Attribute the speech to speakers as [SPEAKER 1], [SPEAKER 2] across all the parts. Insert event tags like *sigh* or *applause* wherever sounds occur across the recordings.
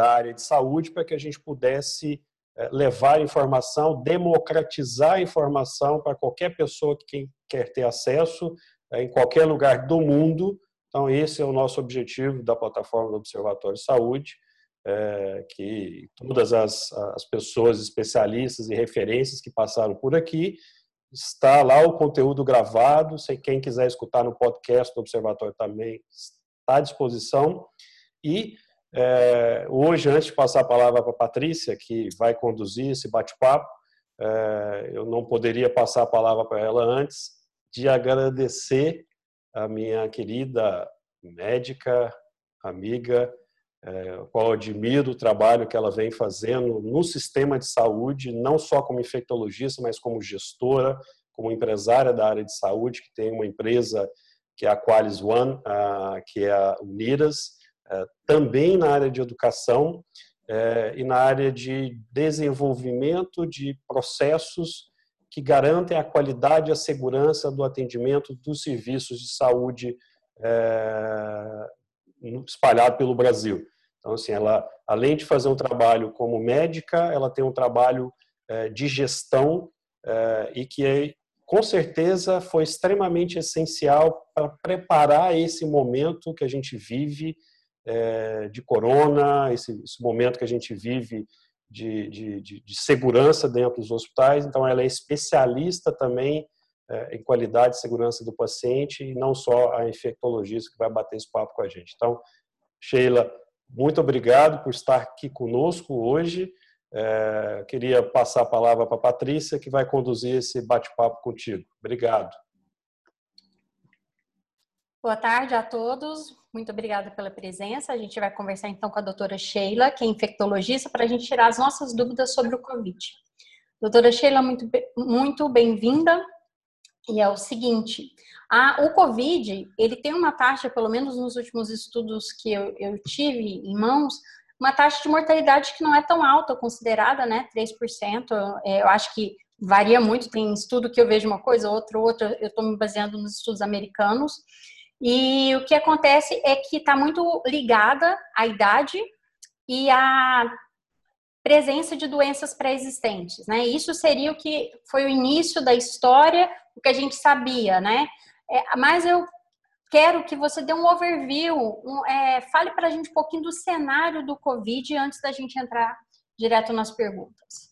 [SPEAKER 1] da área de saúde para que a gente pudesse é, levar informação, democratizar informação para qualquer pessoa que quer ter acesso é, em qualquer lugar do mundo. Então, esse é o nosso objetivo da plataforma do Observatório de Saúde, é, que todas as, as pessoas especialistas e referências que passaram por aqui, está lá o conteúdo gravado, se quem quiser escutar no podcast do Observatório também está à disposição. E é, hoje, antes de passar a palavra para a Patrícia, que vai conduzir esse bate-papo, é, eu não poderia passar a palavra para ela antes de agradecer a minha querida médica, amiga, é, qual admiro o trabalho que ela vem fazendo no sistema de saúde, não só como infectologista, mas como gestora, como empresária da área de saúde, que tem uma empresa que é a Qualis One, a, que é a Unidas, é, também na área de educação é, e na área de desenvolvimento de processos que garantem a qualidade e a segurança do atendimento dos serviços de saúde é, espalhado pelo Brasil. Então, assim, ela, além de fazer um trabalho como médica, ela tem um trabalho de gestão e que, é, com certeza, foi extremamente essencial para preparar esse momento que a gente vive é, de corona, esse, esse, momento que a gente vive de, de, de, de, segurança dentro dos hospitais. Então, ela é especialista também é, em qualidade e segurança do paciente e não só a infectologista que vai bater esse papo com a gente. Então, Sheila, muito obrigado por estar aqui conosco hoje. É, queria passar a palavra para a Patrícia, que vai conduzir esse bate-papo contigo. Obrigado.
[SPEAKER 2] Boa tarde a todos. Muito obrigada pela presença. A gente vai conversar então com a doutora Sheila, que é infectologista, para a gente tirar as nossas dúvidas sobre o Covid. Doutora Sheila, muito, muito bem-vinda. E é o seguinte, a, o Covid, ele tem uma taxa, pelo menos nos últimos estudos que eu, eu tive em mãos, uma taxa de mortalidade que não é tão alta, considerada, né, 3%. É, eu acho que varia muito, tem estudo que eu vejo uma coisa, outro, outra, eu estou me baseando nos estudos americanos. E o que acontece é que está muito ligada à idade e à presença de doenças pré-existentes, né? Isso seria o que foi o início da história, o que a gente sabia, né? É, mas eu quero que você dê um overview, um, é, fale para a gente um pouquinho do cenário do Covid antes da gente entrar direto nas perguntas.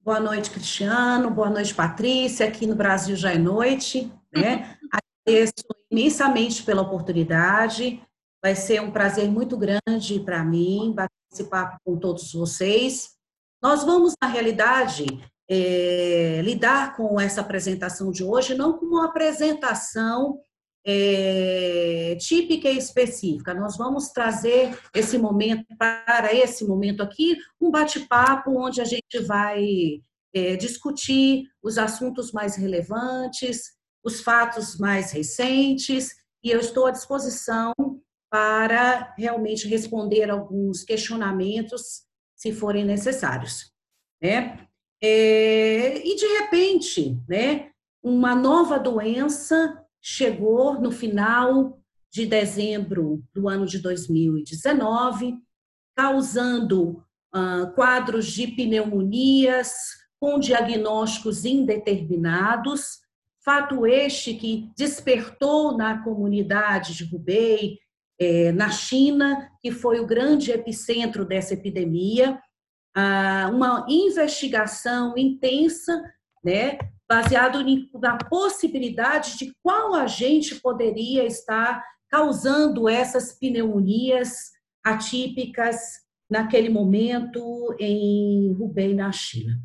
[SPEAKER 3] Boa noite, Cristiano. Boa noite, Patrícia. Aqui no Brasil já é noite, né? *laughs* Agradeço imensamente pela oportunidade. Vai ser um prazer muito grande para mim papo com todos vocês. Nós vamos, na realidade, é, lidar com essa apresentação de hoje não como uma apresentação é, típica e específica. Nós vamos trazer esse momento, para esse momento aqui, um bate-papo onde a gente vai é, discutir os assuntos mais relevantes, os fatos mais recentes, e eu estou à disposição para realmente responder alguns questionamentos, se forem necessários. Né? É, e de repente, né, uma nova doença chegou no final de dezembro do ano de 2019, causando ah, quadros de pneumonias com diagnósticos indeterminados, fato este que despertou na comunidade de Hubei, é, na China, que foi o grande epicentro dessa epidemia, uma investigação intensa, né, baseado na possibilidade de qual agente poderia estar causando essas pneumonias atípicas naquele momento em Hubei, na China.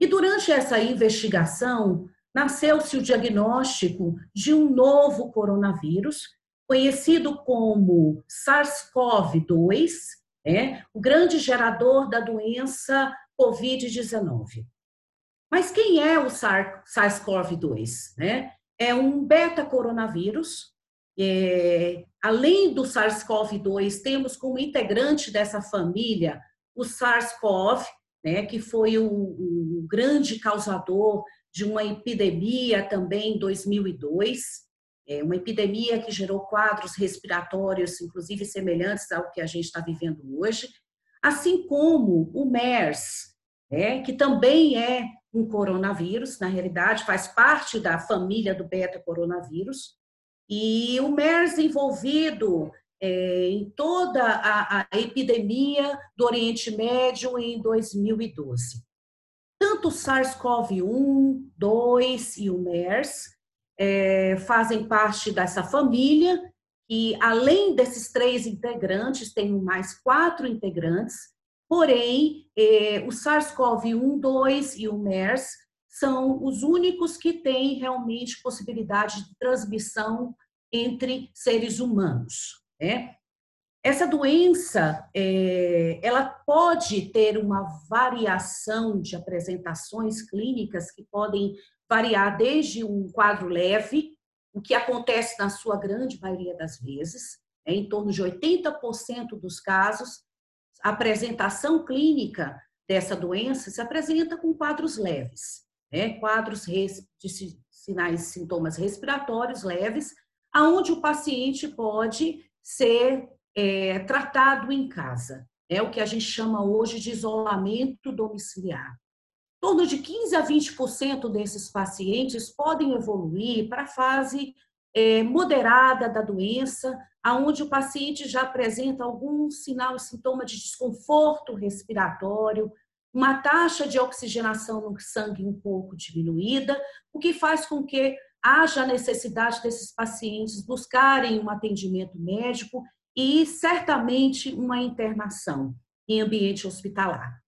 [SPEAKER 3] E durante essa investigação, nasceu-se o diagnóstico de um novo coronavírus, conhecido como SARS-CoV-2, é o grande gerador da doença Covid-19. Mas quem é o SARS-CoV-2? Né? É um beta-coronavírus. É, além do SARS-CoV-2, temos como integrante dessa família o SARS-CoV, né, que foi o, o, grande causador de uma epidemia também em 2002. é uma epidemia que gerou quadros respiratórios, inclusive semelhantes ao que a gente está vivendo hoje, assim como o MERS, né, que também é um coronavírus, na realidade faz parte da família do beta-coronavírus, e o MERS envolvido é, em toda a, epidemia do Oriente Médio em 2012. Tanto o SARS-CoV-1, 2 e o MERS é, fazem parte dessa família, que além desses três integrantes, tem mais quatro integrantes, porém, é, o SARS-CoV-1, 2 e o MERS são os únicos que têm realmente possibilidade de transmissão entre seres humanos. Né? Essa doença, é, ela pode ter uma variação de apresentações clínicas que podem variar desde um quadro leve, o que acontece na sua grande maioria das vezes, é, em torno de 80% dos casos, a apresentação clínica dessa doença se apresenta com quadros leves, né? quadros de sinais sintomas respiratórios leves, aonde o paciente pode ser é, tratado em casa. É o que a gente chama hoje de isolamento domiciliar. Em torno de 15 a 20% desses pacientes podem evoluir para a fase é, moderada da doença, aonde o paciente já apresenta algum sinal e sintoma de desconforto respiratório, uma taxa de oxigenação no sangue um pouco diminuída, o que faz com que haja necessidade desses pacientes buscarem um atendimento médico e certamente uma internação em ambiente hospitalar.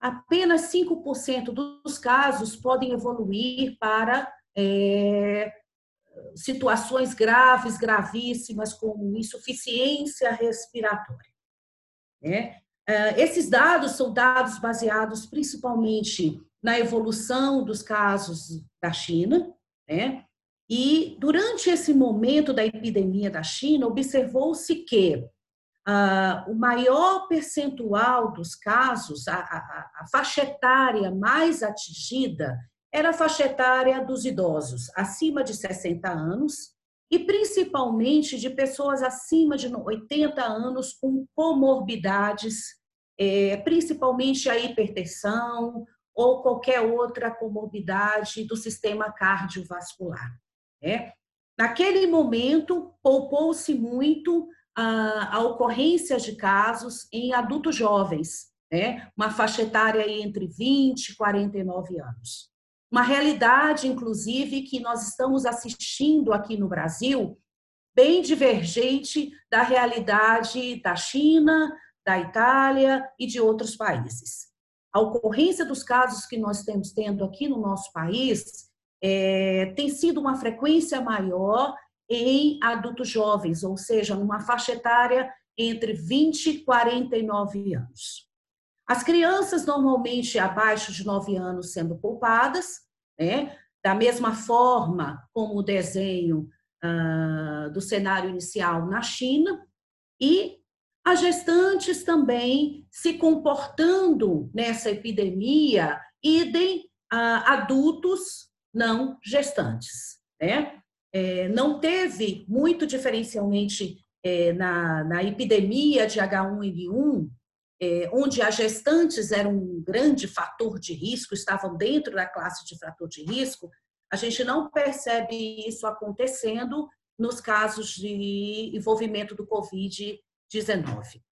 [SPEAKER 3] Apenas 5% dos casos podem evoluir para é, situações graves, gravíssimas, como insuficiência respiratória. Né? Esses dados são dados baseados principalmente na evolução dos casos da China, né? E durante esse momento da epidemia da China, observou-se que ah, o maior percentual dos casos, a, a, a faixa etária mais atingida, era a faixa etária dos idosos, acima de 60 anos, e principalmente de pessoas acima de 80 anos com comorbidades, é, principalmente a hipertensão, ou qualquer outra comorbidade do sistema cardiovascular. Né? Naquele momento, poupou-se muito a, a, ocorrência de casos em adultos jovens, né? uma faixa etária entre 20 e 49 anos. Uma realidade, inclusive, que nós estamos assistindo aqui no Brasil, bem divergente da realidade da China, da Itália e de outros países a ocorrência dos casos que nós temos tendo aqui no nosso país é, tem sido uma frequência maior em adultos jovens, ou seja, numa faixa etária entre 20 e 49 anos. As crianças, normalmente abaixo de 9 anos, sendo poupadas, né? da mesma forma como o desenho ah, do cenário inicial na China, e as gestantes também se comportando nessa epidemia, idem a adultos não gestantes. Né? É, não teve muito diferencialmente é, na, na epidemia de H1N1, é, onde as gestantes eram um grande fator de risco, estavam dentro da classe de fator de risco, a gente não percebe isso acontecendo nos casos de envolvimento do Covid 19.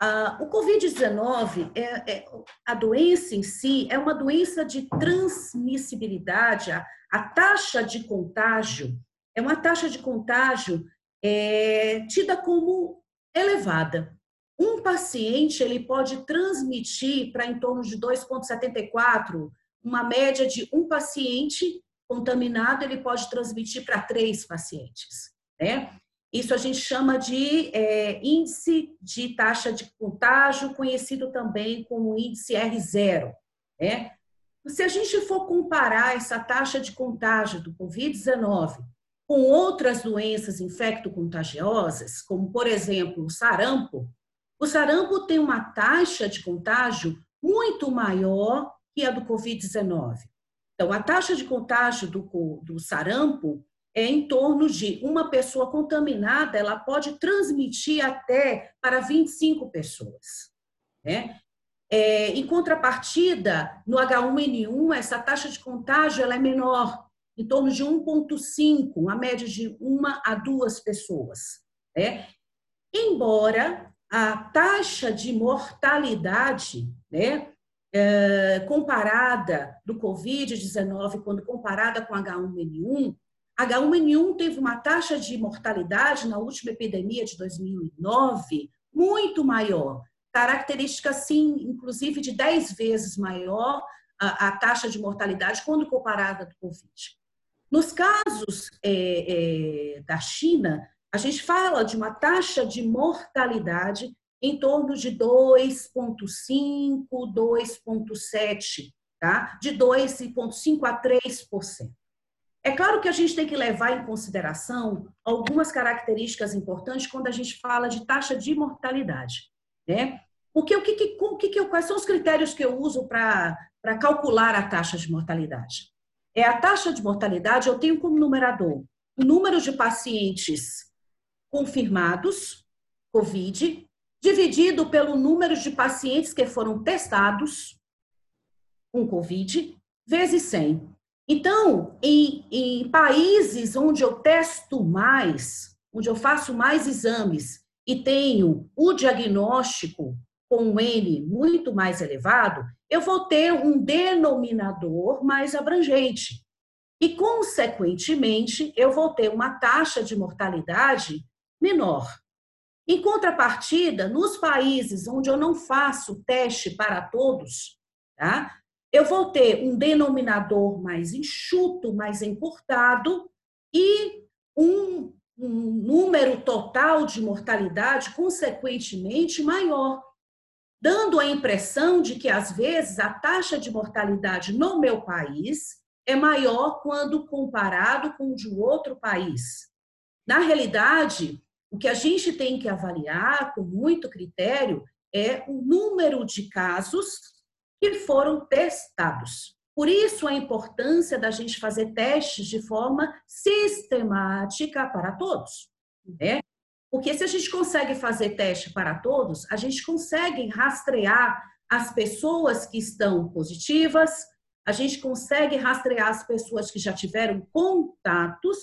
[SPEAKER 3] Ah, o Covid-19, é, é, a doença em si, é uma doença de transmissibilidade, a, a taxa de contágio é uma taxa de contágio é, tida como elevada. Um paciente ele pode transmitir para em torno de 2,74, uma média de um paciente contaminado ele pode transmitir para três pacientes, né? Isso a gente chama de é, índice de taxa de contágio, conhecido também como índice R0. Né? Se a gente for comparar essa taxa de contágio do Covid-19 com outras doenças infecto-contagiosas, como, por exemplo, o sarampo, o sarampo tem uma taxa de contágio muito maior que a do Covid-19. Então, a taxa de contágio do, do sarampo é em torno de uma pessoa contaminada, ela pode transmitir até para 25 pessoas. Né? É, em contrapartida, no H1N1, essa taxa de contágio ela é menor, em torno de 1,5, uma média de uma a duas pessoas. Né? Embora a taxa de mortalidade, né, é, comparada do Covid-19, quando comparada com H1N1, H1N1 teve uma taxa de mortalidade na última epidemia de 2009 muito maior, característica, sim, inclusive de 10 vezes maior a, a taxa de mortalidade quando comparada do Covid. Nos casos é, é, da China, a gente fala de uma taxa de mortalidade em torno de 2,5%, 2,7%, tá? de 2,5% a 3%. É claro que a gente tem que levar em consideração algumas características importantes quando a gente fala de taxa de mortalidade, né? Porque o que, que, o que, que quais são os critérios que eu uso para calcular a taxa de mortalidade? É a taxa de mortalidade, eu tenho como numerador o número de pacientes confirmados, COVID, dividido pelo número de pacientes que foram testados com COVID, vezes 100. Então, em, em países onde eu testo mais, onde eu faço mais exames e tenho o diagnóstico com um N muito mais elevado, eu vou ter um denominador mais abrangente. E, consequentemente, eu vou ter uma taxa de mortalidade menor. Em contrapartida, nos países onde eu não faço teste para todos, tá? Eu vou ter um denominador mais enxuto, mais encurtado e um, um número total de mortalidade, consequentemente, maior dando a impressão de que, às vezes, a taxa de mortalidade no meu país é maior quando comparado com o de outro país. Na realidade, o que a gente tem que avaliar com muito critério é o número de casos que foram testados. Por isso, a importância da gente fazer testes de forma sistemática para todos. Né? Porque se a gente consegue fazer teste para todos, a gente consegue rastrear as pessoas que estão positivas, a gente consegue rastrear as pessoas que já tiveram contatos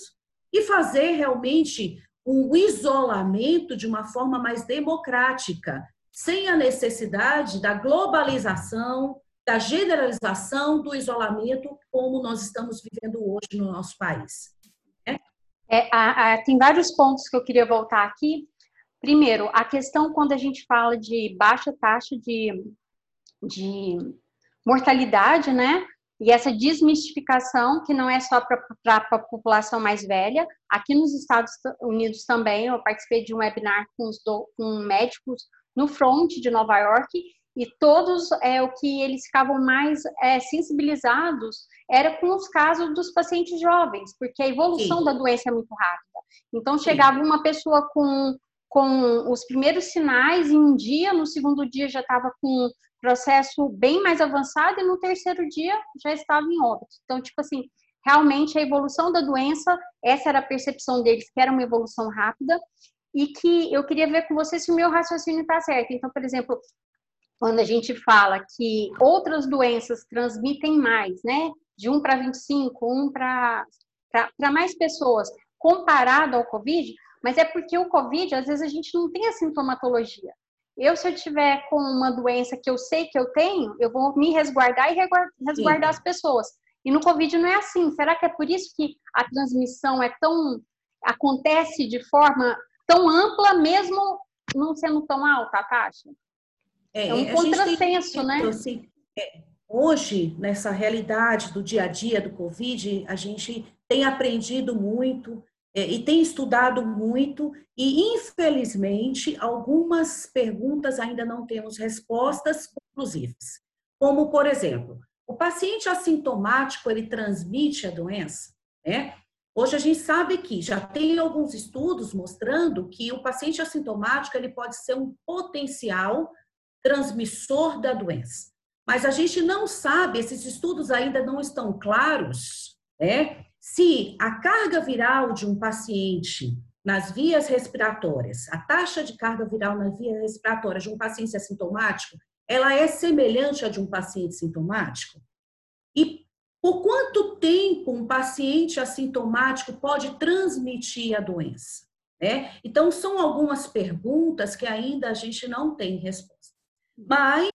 [SPEAKER 3] e fazer realmente um isolamento de uma forma mais democrática, sem a necessidade da globalização, da generalização do isolamento como nós estamos vivendo hoje no nosso país.
[SPEAKER 2] É, a, a, tem vários pontos que eu queria voltar aqui. Primeiro, a questão quando a gente fala de baixa taxa de, de mortalidade, né? E essa desmistificação, que não é só para a população mais velha. Aqui nos Estados Unidos também, eu participei de um webinar com, do, com médicos no front de Nova York, e todos é o que eles ficavam mais é, sensibilizados era com os casos dos pacientes jovens, porque a evolução Sim. da doença é muito rápida. Então chegava Sim. uma pessoa com com os primeiros sinais em um dia, no segundo dia já estava com processo bem mais avançado e no terceiro dia já estava em óbito. Então, tipo assim, realmente a evolução da doença, essa era a percepção deles, que era uma evolução rápida, e que eu queria ver com você se o meu raciocínio está certo. Então, por exemplo, quando a gente fala que outras doenças transmitem mais, né? De 1 para 25, 1 para mais pessoas, comparado ao Covid, mas é porque o Covid, às vezes, a gente não tem a sintomatologia. Eu, se eu tiver com uma doença que eu sei que eu tenho, eu vou me resguardar e resguardar Sim. as pessoas. E no Covid não é assim. Será que é por isso que a transmissão é tão. acontece de forma tão ampla, mesmo não sendo tão alta a taxa?
[SPEAKER 3] É, é um contrassenso, né? Assim, é, hoje, nessa realidade do dia a dia do Covid, a gente tem aprendido muito é, e tem estudado muito, e infelizmente, algumas perguntas ainda não temos respostas conclusivas. Como, por exemplo, o paciente assintomático ele transmite a doença? Né? Hoje a gente sabe que já tem alguns estudos mostrando que o paciente assintomático ele pode ser um potencial transmissor da doença. Mas a gente não sabe, esses estudos ainda não estão claros, né? se a carga viral de um paciente nas vias respiratórias, a taxa de carga viral nas vias respiratórias de um paciente assintomático, ela é semelhante à de um paciente sintomático? E por quanto tempo um paciente assintomático pode transmitir a doença? É? Então, são algumas perguntas que ainda a gente não tem resposta. Mas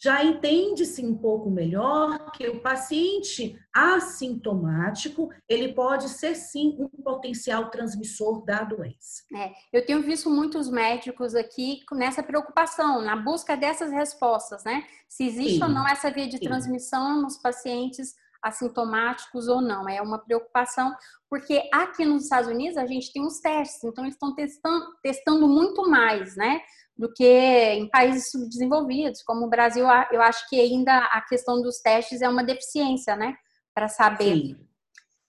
[SPEAKER 3] já entende-se um pouco melhor que o paciente assintomático, ele pode ser sim um potencial transmissor da doença.
[SPEAKER 2] É, eu tenho visto muitos médicos aqui nessa preocupação, na busca dessas respostas, né? Se existe sim, ou não essa via de sim. transmissão nos pacientes assintomáticos ou não. É uma preocupação, porque aqui nos Estados Unidos a gente tem os testes, então eles estão testando, testando muito mais, né? do que em países subdesenvolvidos, como o Brasil, eu acho que ainda a questão dos testes é uma deficiência, né? Para saber. Sim.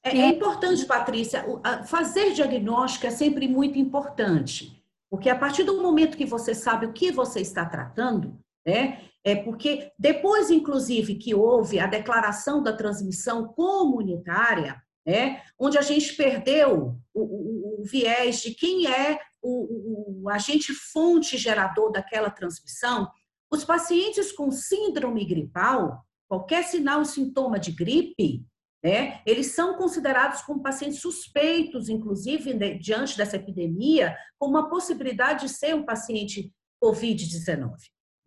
[SPEAKER 3] É, é importante, Patrícia, fazer diagnóstico é sempre muito importante, porque a partir do momento que você sabe o que você está tratando, né? É porque depois, inclusive, que houve a declaração da transmissão comunitária, né? Onde a gente perdeu o, o, o viés de quem é o, o agente fonte gerador daquela transmissão, os pacientes com síndrome gripal, qualquer sinal e sintoma de gripe, né, eles são considerados como pacientes suspeitos, inclusive né, diante dessa epidemia, com uma possibilidade de ser um paciente COVID-19,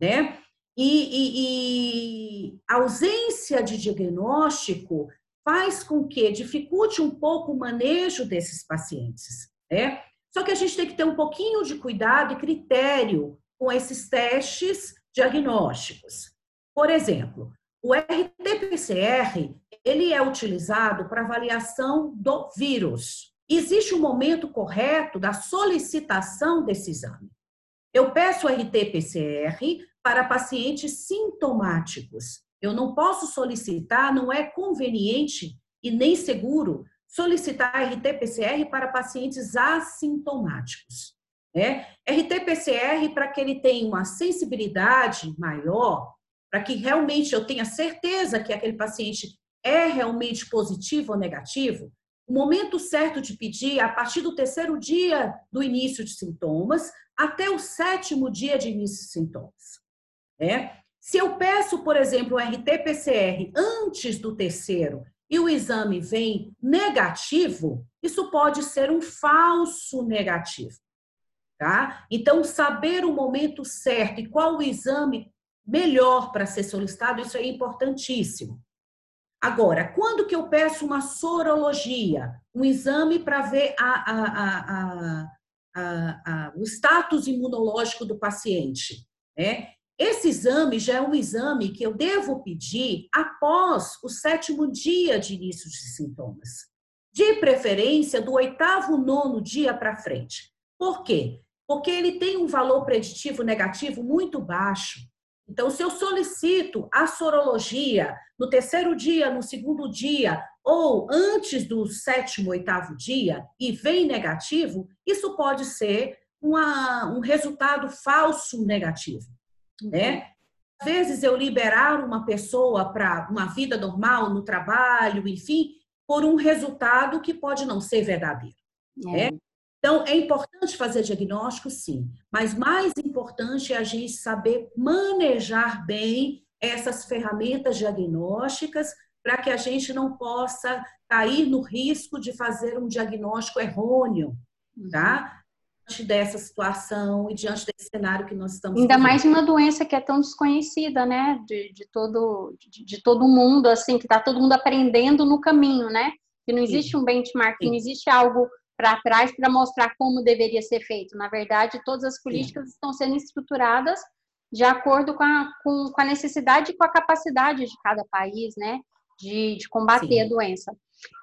[SPEAKER 3] né? E, e, e, a ausência de diagnóstico faz com que dificulte um pouco o manejo desses pacientes, né? Só que a gente tem que ter um pouquinho de cuidado e critério com esses testes diagnósticos. Por exemplo, o RT-PCR, ele é utilizado para avaliação do vírus. Existe um momento correto da solicitação desse exame. Eu peço o RT-PCR para pacientes sintomáticos. Eu não posso solicitar, não é conveniente e nem seguro solicitar RT-PCR para pacientes assintomáticos. Né? RT-PCR para que ele tenha uma sensibilidade maior, para que realmente eu tenha certeza que aquele paciente é realmente positivo ou negativo, o momento certo de pedir a partir do terceiro dia do início de sintomas até o sétimo dia de início de sintomas. Né? Se eu peço, por exemplo, o RT-PCR antes do terceiro e o exame vem negativo, isso pode ser um falso negativo. Tá? Então, saber o momento certo e qual o exame melhor para ser solicitado, isso é importantíssimo. Agora, quando que eu peço uma sorologia, um exame para ver a, a, a, o status imunológico do paciente, né? Esse exame já é um exame que eu devo pedir após o sétimo dia de início de sintomas. De preferência, do oitavo, nono dia para frente. Por quê? Porque ele tem um valor preditivo negativo muito baixo. Então, se eu solicito a sorologia no terceiro dia, no segundo dia, ou antes do sétimo, oitavo dia, e vem negativo, isso pode ser uma, um resultado falso negativo né? Às vezes eu liberar uma pessoa para uma vida normal no trabalho, enfim, por um resultado que pode não ser verdadeiro. É. Né? Então, é importante fazer diagnóstico, sim, mas mais importante é a gente saber manejar bem essas ferramentas diagnósticas para que a gente não possa cair no risco de fazer um diagnóstico errôneo, tá? Diante dessa situação e diante desse cenário que nós estamos
[SPEAKER 2] Ainda vivendo. mais uma doença que é tão desconhecida, né, de, de todo de, de, todo mundo, assim, que está todo mundo aprendendo no caminho, né, que não existe Sim. um benchmark, Sim. não existe algo para trás para mostrar como deveria ser feito. Na verdade, todas as políticas Sim. estão sendo estruturadas de acordo com a, com, com a necessidade e com a capacidade de cada país, né, de, de combater a doença.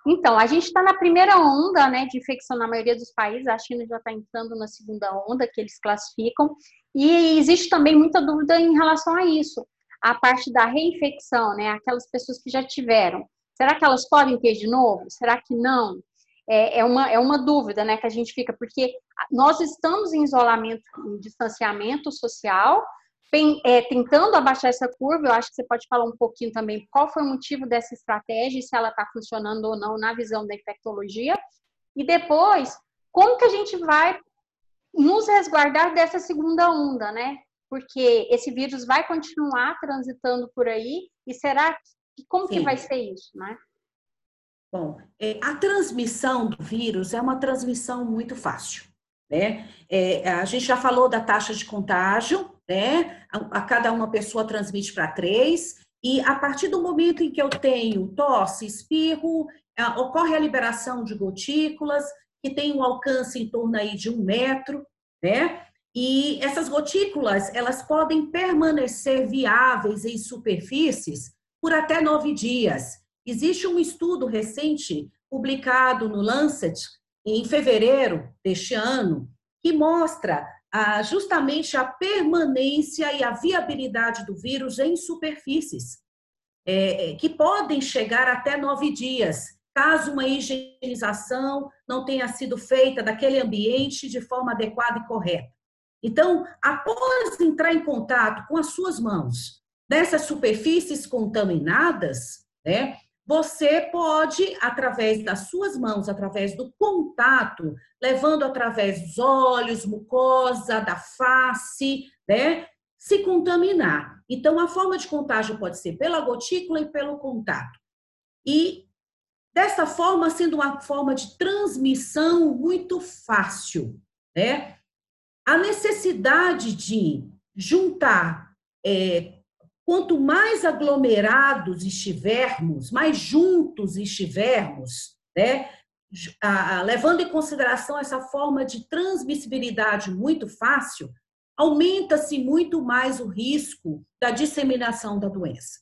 [SPEAKER 2] Então, a gente está na primeira onda né, de infecção na maioria dos países, a China já está entrando na segunda onda, que eles classificam, e existe também muita dúvida em relação a isso. A parte da reinfecção, né, aquelas pessoas que já tiveram, será que elas podem ter de novo? Será que não? É, é, uma, é uma dúvida né, que a gente fica, porque nós estamos em isolamento, em distanciamento social, é, tentando abaixar essa curva, eu acho que você pode falar um pouquinho também qual foi o motivo dessa estratégia, se ela está funcionando ou não na visão da infectologia. E depois, como que a gente vai nos resguardar dessa segunda onda, né? Porque esse vírus vai continuar transitando por aí e será que como Sim. que vai ser isso, né?
[SPEAKER 3] Bom, é, a transmissão do vírus é uma transmissão muito fácil, né? É, a gente já falou da taxa de contágio, né? A, a cada uma pessoa transmite para três, e a partir do momento em que eu tenho tosse, espirro, ocorre a liberação de gotículas, que tem um alcance em torno aí de um metro, né? E essas gotículas, elas podem permanecer viáveis em superfícies por até nove dias. Existe um estudo recente, publicado no Lancet, em fevereiro deste ano, que mostra justamente a permanência e a viabilidade do vírus em superfícies, é, é que podem chegar até nove dias, caso uma higienização não tenha sido feita daquele ambiente de forma adequada e correta. Então, após entrar em contato com as suas mãos nessas superfícies contaminadas, né, você pode, através das suas mãos, através do contato, levando através dos olhos, mucosa, da face, né, se contaminar. Então, a forma de contágio pode ser pela gotícula e pelo contato. E dessa forma, sendo uma forma de transmissão muito fácil, né? A necessidade de juntar, é, quanto mais aglomerados estivermos, mais juntos estivermos, né? levando em consideração essa forma de transmissibilidade muito fácil, aumenta-se muito mais o risco da disseminação da doença.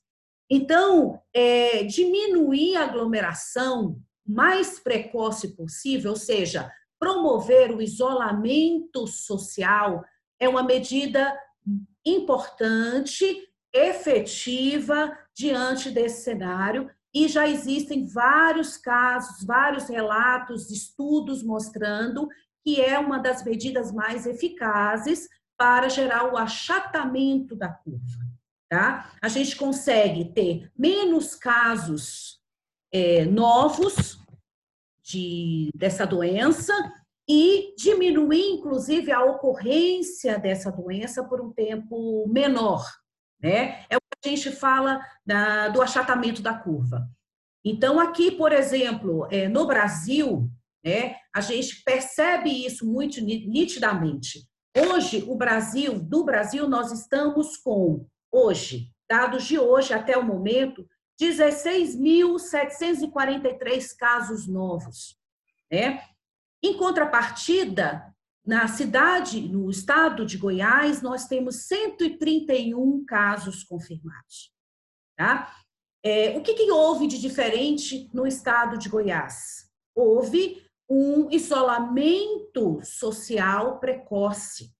[SPEAKER 3] Então, é, diminuir a aglomeração mais precoce possível, ou seja, promover o isolamento social, é uma medida importante, efetiva diante desse cenário. E já existem vários casos, vários relatos, estudos mostrando que é uma das medidas mais eficazes para gerar o achatamento da curva tá? A gente consegue ter menos casos é, novos de, dessa doença e diminuir, inclusive, a ocorrência dessa doença por um tempo menor, né? É o que a gente fala da, do achatamento da curva. Então, aqui, por exemplo, é, no Brasil, né, a gente percebe isso muito nitidamente. Hoje, o Brasil, do Brasil, nós estamos com hoje, dados de hoje até o momento, 16.743 casos novos. Né? Em contrapartida, na cidade, no estado de Goiás, nós temos 131 casos confirmados. Tá? É, o que, que houve de diferente no estado de Goiás? Houve um isolamento social precoce.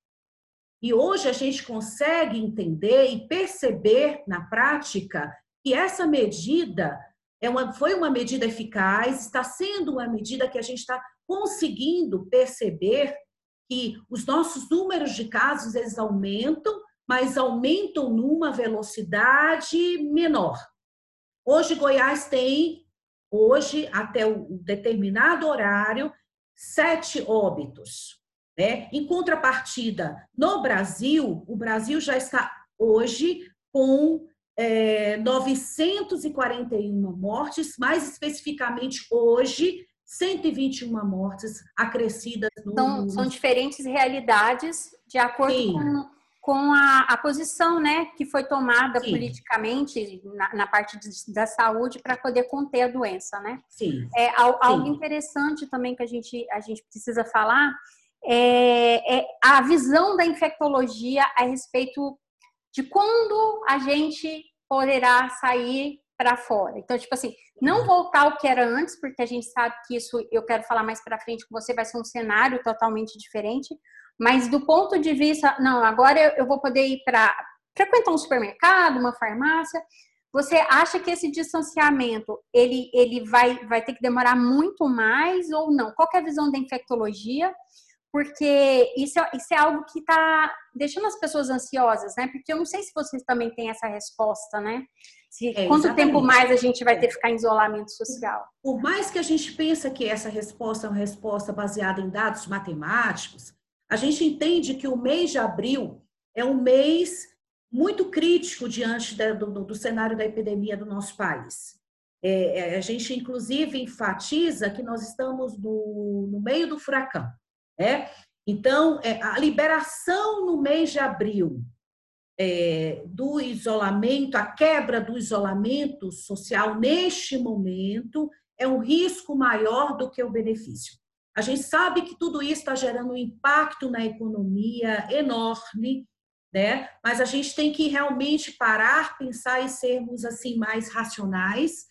[SPEAKER 3] E hoje a gente consegue entender e perceber na prática que essa medida é uma, foi uma medida eficaz, está sendo uma medida que a gente está conseguindo perceber que os nossos números de casos eles aumentam, mas aumentam numa velocidade menor. Hoje Goiás tem, hoje até um determinado horário, sete óbitos. Né? Em contrapartida, no Brasil, o Brasil já está hoje com é, 941 mortes, mais especificamente hoje, 121 mortes acrescidas
[SPEAKER 2] no são, são diferentes realidades de acordo Sim. com, com a, a, posição né, que foi tomada Sim. politicamente na, na, parte de, da saúde para poder conter a doença. Né?
[SPEAKER 3] Sim.
[SPEAKER 2] É, algo Sim. interessante também que a gente, a gente precisa falar é, é a visão da infectologia a respeito de quando a gente poderá sair para fora. Então, tipo assim, não voltar ao que era antes, porque a gente sabe que isso, eu quero falar mais para frente com você, vai ser um cenário totalmente diferente, mas do ponto de vista, não, agora eu vou poder ir para frequentar um supermercado, uma farmácia. Você acha que esse distanciamento ele, ele vai, vai ter que demorar muito mais ou não? Qual é a visão da infectologia? porque isso, é, isso é algo que está deixando as pessoas ansiosas, né? Porque eu não sei se vocês também têm essa resposta, né? Se, é, quanto exatamente. tempo mais a gente vai ter que ficar em isolamento social?
[SPEAKER 3] Por mais que a gente pense que essa resposta é uma resposta baseada em dados matemáticos, a gente entende que o mês de abril é um mês muito crítico diante do, do, do cenário da epidemia do nosso país. É, é, a gente, inclusive, enfatiza que nós estamos no, no meio do furacão. Né? Então, é, a liberação no mês de abril é, do isolamento, a quebra do isolamento social neste momento é um risco maior do que o benefício. A gente sabe que tudo isso está gerando um impacto na economia enorme, né? Mas a gente tem que realmente parar, pensar e sermos assim mais racionais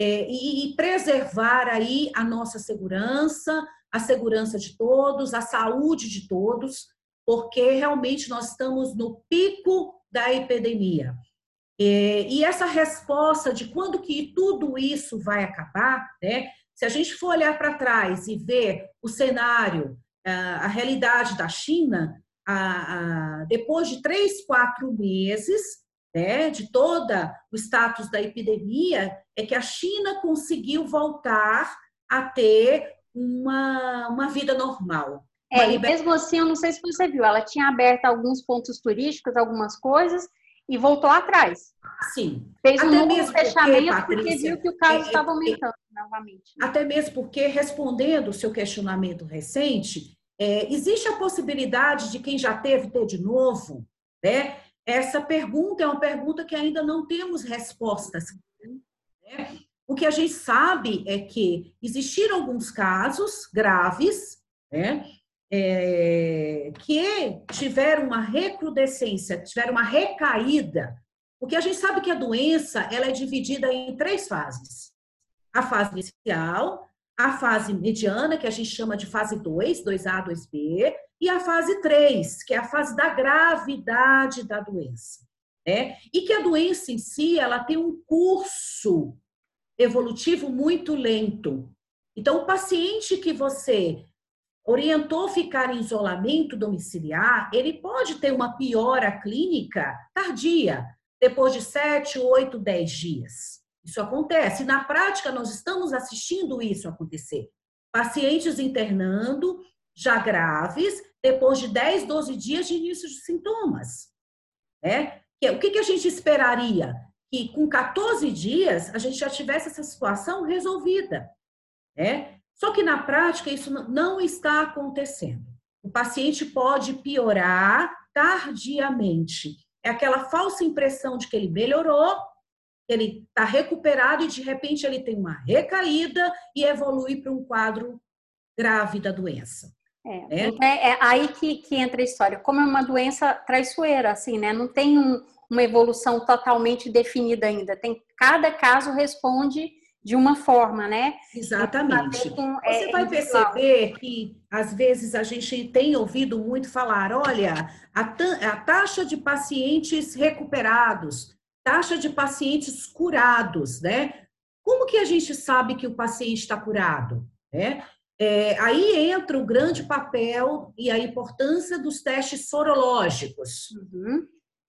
[SPEAKER 3] é, e, e preservar aí a nossa segurança, a segurança de todos, a saúde de todos, porque realmente nós estamos no pico da epidemia. E essa resposta de quando que tudo isso vai acabar, né? Se a gente for olhar para trás e ver o cenário, a realidade da China, depois de três, quatro meses, né, de toda o status da epidemia, é que a China conseguiu voltar a ter uma, uma vida normal.
[SPEAKER 2] É, e mesmo assim, eu não sei se você viu, ela tinha aberto alguns pontos turísticos, algumas coisas, e voltou atrás.
[SPEAKER 3] Sim.
[SPEAKER 2] Fez um novo fechamento porque, porque viu que o caso é, estava aumentando é, novamente.
[SPEAKER 3] Até mesmo porque, respondendo o seu questionamento recente, é, existe a possibilidade de quem já teve ter de novo, né? Essa pergunta é uma pergunta que ainda não temos respostas. Né? O que a gente sabe é que existiram alguns casos graves, né, é, que tiveram uma recrudescência, tiveram uma recaída, porque a gente sabe que a doença ela é dividida em três fases. A fase inicial, a fase mediana, que a gente chama de fase 2, 2A, 2B, e a fase 3, que é a fase da gravidade da doença. Né? E que a doença em si, ela tem um curso evolutivo muito lento. Então, o paciente que você orientou ficar em isolamento domiciliar, ele pode ter uma piora clínica tardia, depois de 7, 8, 10 dias. Isso acontece. Na prática, nós estamos assistindo isso acontecer. Pacientes internando, já graves, depois de 10, 12 dias de início de sintomas. Né? O que a gente esperaria? que com 14 dias a gente já tivesse essa situação resolvida. Né? Só que na prática isso não está acontecendo. O paciente pode piorar tardiamente. É aquela falsa impressão de que ele melhorou, ele está recuperado e de repente ele tem uma recaída e evolui para um quadro grave da doença.
[SPEAKER 2] É, né? então é, é aí que, que, entra a história. Como é uma doença traiçoeira, assim, né? Não tem um, uma evolução totalmente definida ainda. Tem cada caso responde de uma forma, né?
[SPEAKER 3] Exatamente. Com, é, Você vai perceber que às vezes a gente tem ouvido muito falar, olha, a, a taxa de pacientes recuperados, taxa de pacientes curados, né? Como que a gente sabe que o paciente está curado? Né? É, aí entra o grande papel e a importância dos testes sorológicos. Uhum.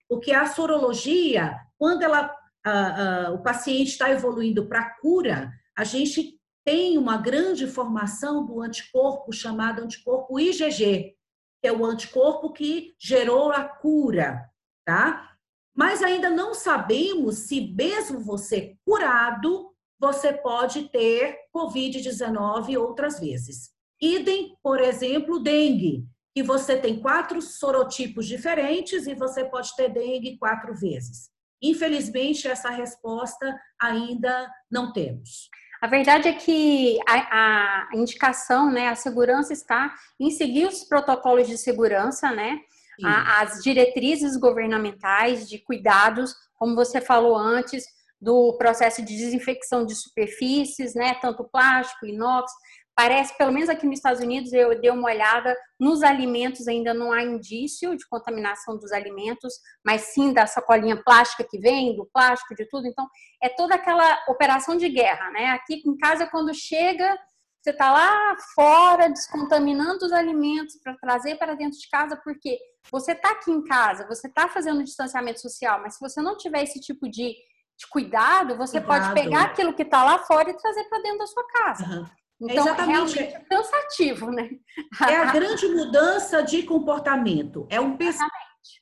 [SPEAKER 3] Porque a sorologia, quando ela, a, a, o paciente está evoluindo para cura, a gente tem uma grande formação do anticorpo chamado anticorpo IgG, que é o anticorpo que gerou a cura, tá? Mas ainda não sabemos se mesmo você curado, você pode ter COVID-19 outras vezes. Idem, por exemplo, dengue que você tem quatro sorotipos diferentes e você pode ter dengue quatro vezes. Infelizmente, essa resposta ainda não temos.
[SPEAKER 2] A verdade é que a, a, indicação, né, a segurança está em seguir os protocolos de segurança, né, a, as diretrizes governamentais de cuidados, como você falou antes, do processo de desinfecção de superfícies, né, tanto plástico, inox, Parece, pelo menos aqui nos Estados Unidos, eu dei uma olhada, nos alimentos ainda não há indício de contaminação dos alimentos, mas sim da sacolinha plástica que vem, do plástico, de tudo. Então, é toda aquela operação de guerra, né? Aqui em casa, quando chega, você está lá fora descontaminando os alimentos para trazer para dentro de casa, porque você está aqui em casa, você está fazendo distanciamento social, mas se você não tiver esse tipo de, de cuidado, você cuidado. pode pegar aquilo que está lá fora e trazer para dentro da sua casa. Uhum. Então, é exatamente é cansativo, né? *laughs*
[SPEAKER 3] É a grande mudança de comportamento. É um pensamento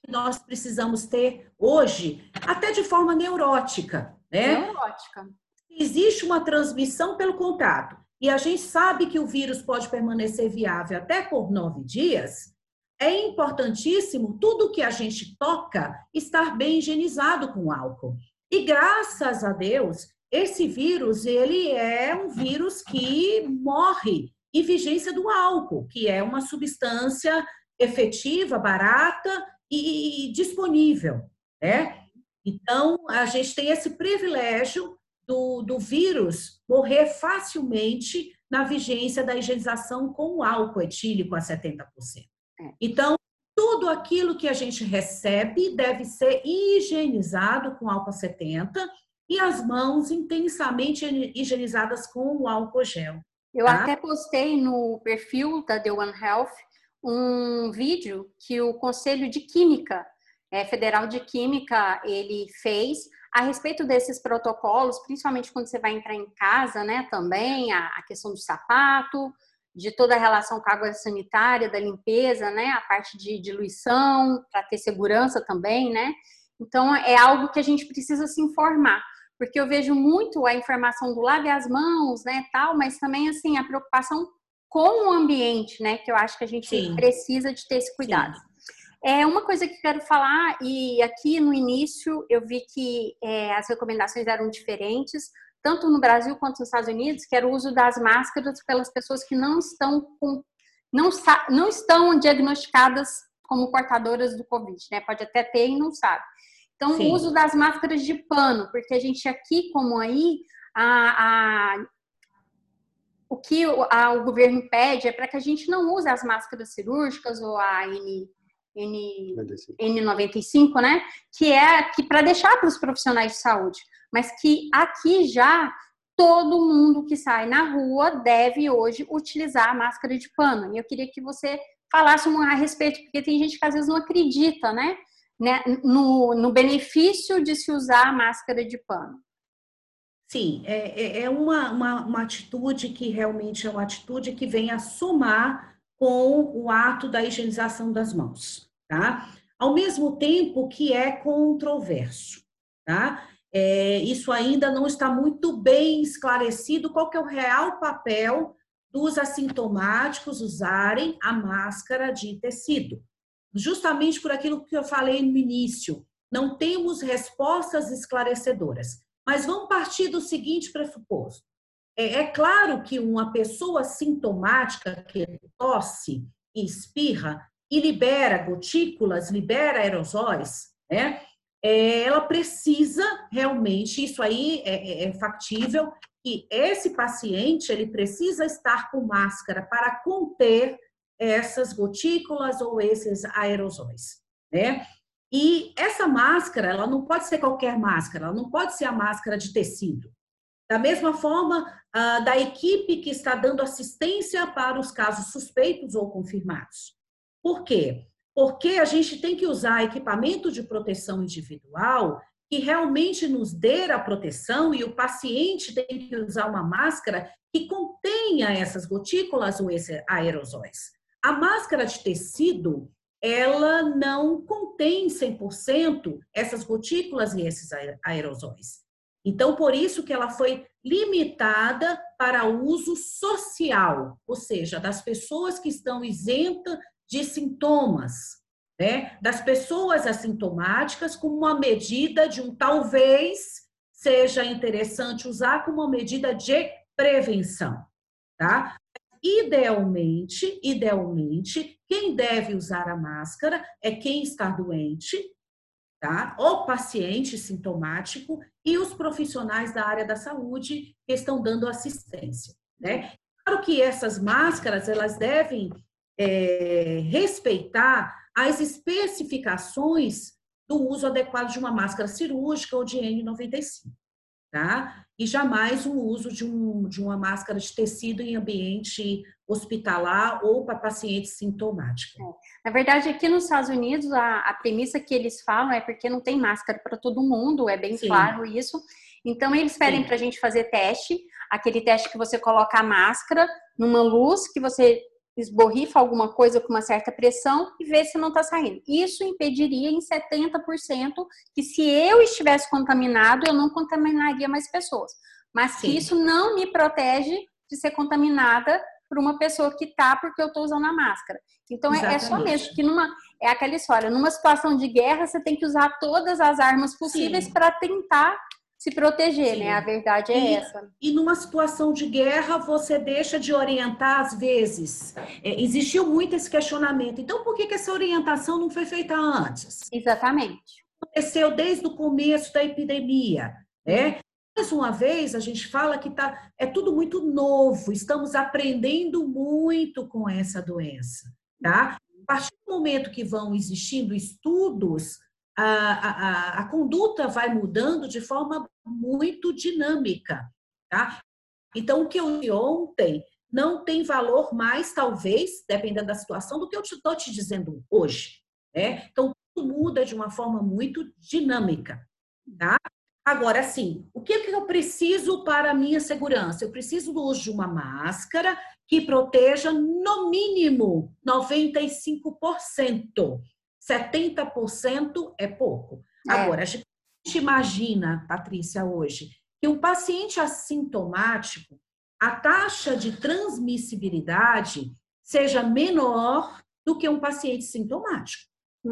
[SPEAKER 3] que nós precisamos ter hoje, até de forma neurótica, né? Neurótica. Existe uma transmissão pelo contato e a gente sabe que o vírus pode permanecer viável até por nove dias, é importantíssimo tudo que a gente toca estar bem higienizado com álcool. E graças a Deus, esse vírus, ele é um vírus que morre em vigência do álcool, que é uma substância efetiva, barata e disponível, né? Então, a gente tem esse privilégio do, do vírus morrer facilmente na vigência da higienização com álcool etílico a 70%. É. Então, tudo aquilo que a gente recebe deve ser higienizado com álcool 70 e as mãos intensamente higienizadas com o álcool gel.
[SPEAKER 2] Eu tá? até postei no perfil da The One Health um vídeo que o Conselho de Química é, Federal de Química ele fez a respeito desses protocolos, principalmente quando você vai entrar em casa, né, também, a, a questão do sapato, de toda a relação com a água sanitária, da limpeza, né, a parte de diluição, para ter segurança também, né. Então, é algo que a gente precisa se informar, porque eu vejo muito a informação do lave as mãos, né, tal, mas também, assim, a preocupação com o ambiente, né, que eu acho que a gente Sim. precisa de ter esse cuidado. Sim. É uma coisa que quero falar, e aqui no início eu vi que é, as recomendações eram diferentes, tanto no Brasil quanto nos Estados Unidos, que era o uso das máscaras pelas pessoas que não estão com, não, não estão diagnosticadas como portadoras do Covid, né? Pode até ter e não sabe. Então, Sim. o uso das máscaras de pano, porque a gente aqui, como aí, a, a o que o, a, o governo pede é para que a gente não use as máscaras cirúrgicas ou a N N, N95, né? Que é que para deixar para os profissionais de saúde, mas que aqui já todo mundo que sai na rua deve hoje utilizar a máscara de pano. E eu queria que você falasse a respeito, porque tem gente que às vezes não acredita, né? Né no, no benefício de se usar a máscara de pano.
[SPEAKER 3] Sim, é, é, é uma, uma, uma atitude que realmente é uma atitude que vem a somar com o ato da higienização das mãos, tá? Ao mesmo tempo que é controverso, tá? É, isso ainda não está muito bem esclarecido qual que é o real papel dos assintomáticos usarem a máscara de tecido. Justamente por aquilo que eu falei no início, não temos respostas esclarecedoras. Mas vamos partir do seguinte pressuposto: é, é claro que uma pessoa sintomática que tosse e espirra e libera gotículas, libera aerosóis, né? É, ela precisa realmente, isso aí é, é, é factível, que esse paciente ele precisa estar com máscara para conter essas gotículas ou esses aerosóis, né? E essa máscara, ela não pode ser qualquer máscara, ela não pode ser a máscara de tecido. Da mesma forma, da equipe que está dando assistência para os casos suspeitos ou confirmados. Por quê? Porque a gente tem que usar equipamento de proteção individual que realmente nos dê a proteção e o paciente tem que usar uma máscara que contenha essas gotículas ou esses aerosóis. A máscara de tecido, ela não contém 100% essas gotículas e esses aerosóis. Então, por isso que ela foi limitada para uso social, ou seja, das pessoas que estão isentas de sintomas, né? das pessoas assintomáticas, como uma medida de um talvez seja interessante usar como uma medida de prevenção, tá? Idealmente, idealmente, quem deve usar a máscara é quem está doente, tá? O paciente sintomático e os profissionais da área da saúde que estão dando assistência, né? Claro que essas máscaras, elas devem é, respeitar as especificações do uso adequado de uma máscara cirúrgica ou de N95. Tá? E jamais o uso de, um, de uma máscara de tecido em ambiente hospitalar ou para paciente sintomático. É.
[SPEAKER 2] Na verdade, aqui nos Estados Unidos, a, a premissa que eles falam é porque não tem máscara para todo mundo, é bem Sim. claro isso. Então, eles pedem para a gente fazer teste, aquele teste que você coloca a máscara numa luz, que você esborrifa alguma coisa com uma certa pressão e vê se não está saindo. Isso impediria em 70% que se eu estivesse contaminado, eu não contaminaria mais pessoas. Mas Sim. que isso não me protege de ser contaminada por uma pessoa que tá porque eu estou usando a máscara. Então é, é, só mesmo que numa é aquela história, numa situação de guerra você tem que usar todas as armas possíveis para tentar se proteger, Sim. né? A verdade é
[SPEAKER 3] e,
[SPEAKER 2] essa.
[SPEAKER 3] E numa situação de guerra, você deixa de orientar às vezes. É, existiu muito esse questionamento. Então, por que, que essa orientação não foi feita antes?
[SPEAKER 2] Exatamente.
[SPEAKER 3] Aconteceu desde o começo da epidemia, né? Mais uma vez, a gente fala que tá, é tudo muito novo, estamos aprendendo muito com essa doença, tá? A partir do momento que vão existindo estudos a, a, a conduta vai mudando de forma muito dinâmica, tá? Então, o que eu vi ontem não tem valor mais, talvez, dependendo da situação, do que eu estou te dizendo hoje. Né? Então, tudo muda de uma forma muito dinâmica. Tá? Agora, sim, o que, que eu preciso para a minha segurança? Eu preciso do uso de uma máscara que proteja, no mínimo, 95%. 70% é pouco. É. Agora, a gente imagina, Patrícia, hoje, que um paciente assintomático, a taxa de transmissibilidade seja menor do que um paciente sintomático.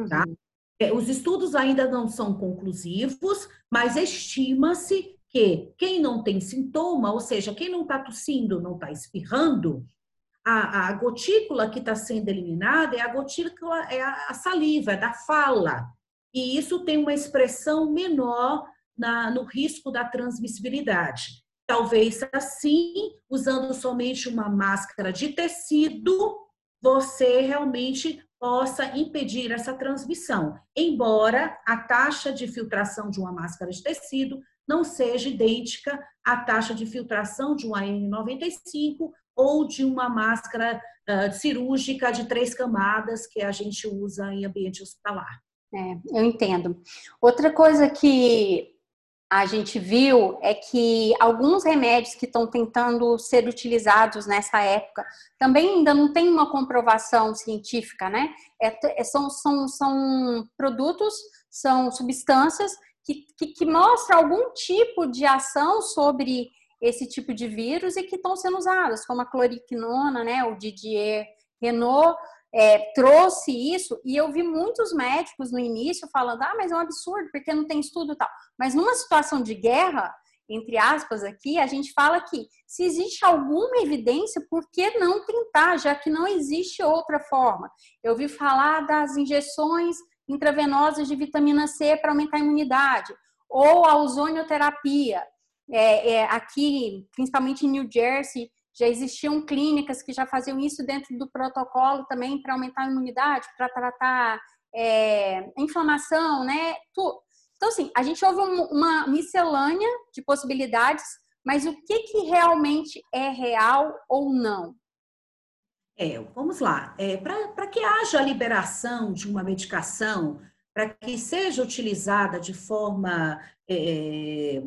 [SPEAKER 3] Tá? Uhum. Os estudos ainda não são conclusivos, mas estima-se que quem não tem sintoma, ou seja, quem não está tossindo, não está espirrando, a, a gotícula que está sendo eliminada é a gotícula, é a, a, saliva, é da fala. E isso tem uma expressão menor na, no risco da transmissibilidade. Talvez assim, usando somente uma máscara de tecido, você realmente possa impedir essa transmissão, embora a taxa de filtração de uma máscara de tecido não seja idêntica à taxa de filtração de um AN95 ou de uma máscara uh, cirúrgica de três camadas que a gente usa em ambiente hospitalar.
[SPEAKER 2] É, eu entendo. Outra coisa que a gente viu é que alguns remédios que estão tentando ser utilizados nessa época também ainda não tem uma comprovação científica, né? É, é são, são, são produtos, são substâncias que, que, que mostram algum tipo de ação sobre esse tipo de vírus e que estão sendo usadas, como a cloriquinona, né? O Didier Renault é, trouxe isso e eu vi muitos médicos no início falando, ah, mas é um absurdo, porque não tem estudo e tal. Mas numa situação de guerra, entre aspas aqui, a gente fala que se existe alguma evidência, por que não tentar, já que não existe outra forma? Eu vi falar das injeções intravenosas de vitamina C para aumentar a imunidade, ou a ozonioterapia. É, é, aqui, principalmente em New Jersey, já existiam clínicas que já faziam isso dentro do protocolo também para aumentar a imunidade, para tratar é, inflamação, né? Então, assim, a gente ouve uma miscelânea de possibilidades, mas o que, que realmente é real ou não?
[SPEAKER 3] É, vamos lá. É, para que haja a liberação de uma medicação, para que seja utilizada de forma é,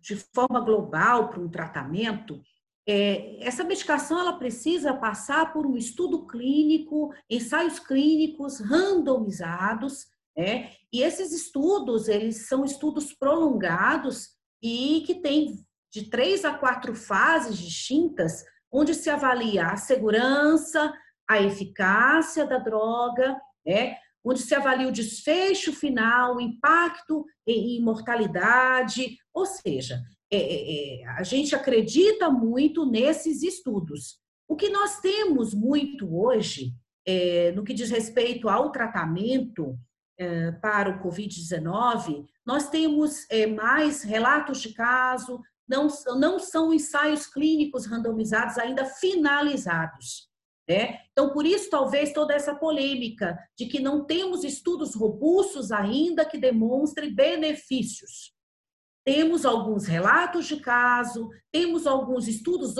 [SPEAKER 3] de forma global para um tratamento, é, essa medicação ela precisa passar por um estudo clínico, ensaios clínicos randomizados, né? E esses estudos, eles são estudos prolongados e que têm de três a quatro fases distintas, onde se avalia a segurança, a eficácia da droga, né? Onde se avalia o desfecho final, o impacto em mortalidade, ou seja, é, é, é, a gente acredita muito nesses estudos. O que nós temos muito hoje, é, no que diz respeito ao tratamento é, para o Covid-19, nós temos é, mais relatos de caso, não, não são ensaios clínicos randomizados ainda finalizados. Né? Então, por isso, talvez toda essa polêmica de que não temos estudos robustos ainda que demonstrem benefícios. temos alguns relatos de caso, temos alguns estudos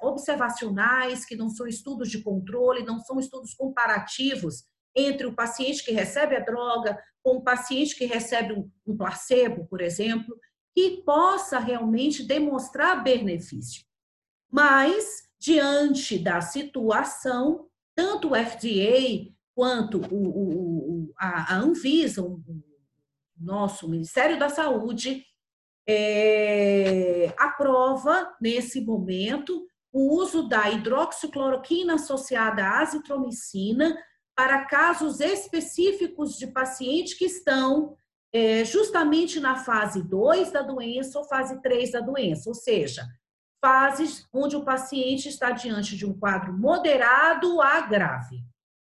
[SPEAKER 3] observacionais, que não são estudos de controle, não são estudos comparativos entre o paciente que recebe a droga com o paciente que recebe um placebo, por exemplo, que possa realmente demonstrar benefício. Mas, diante da situação, tanto o FDA quanto o, o, a Anvisa, o nosso Ministério da Saúde, é, aprova, nesse momento, o uso da hidroxicloroquina associada à azitromicina para casos específicos de pacientes que estão é, justamente na fase 2 da doença ou fase 3 da doença, ou seja, fases onde o paciente está diante de um quadro moderado a grave,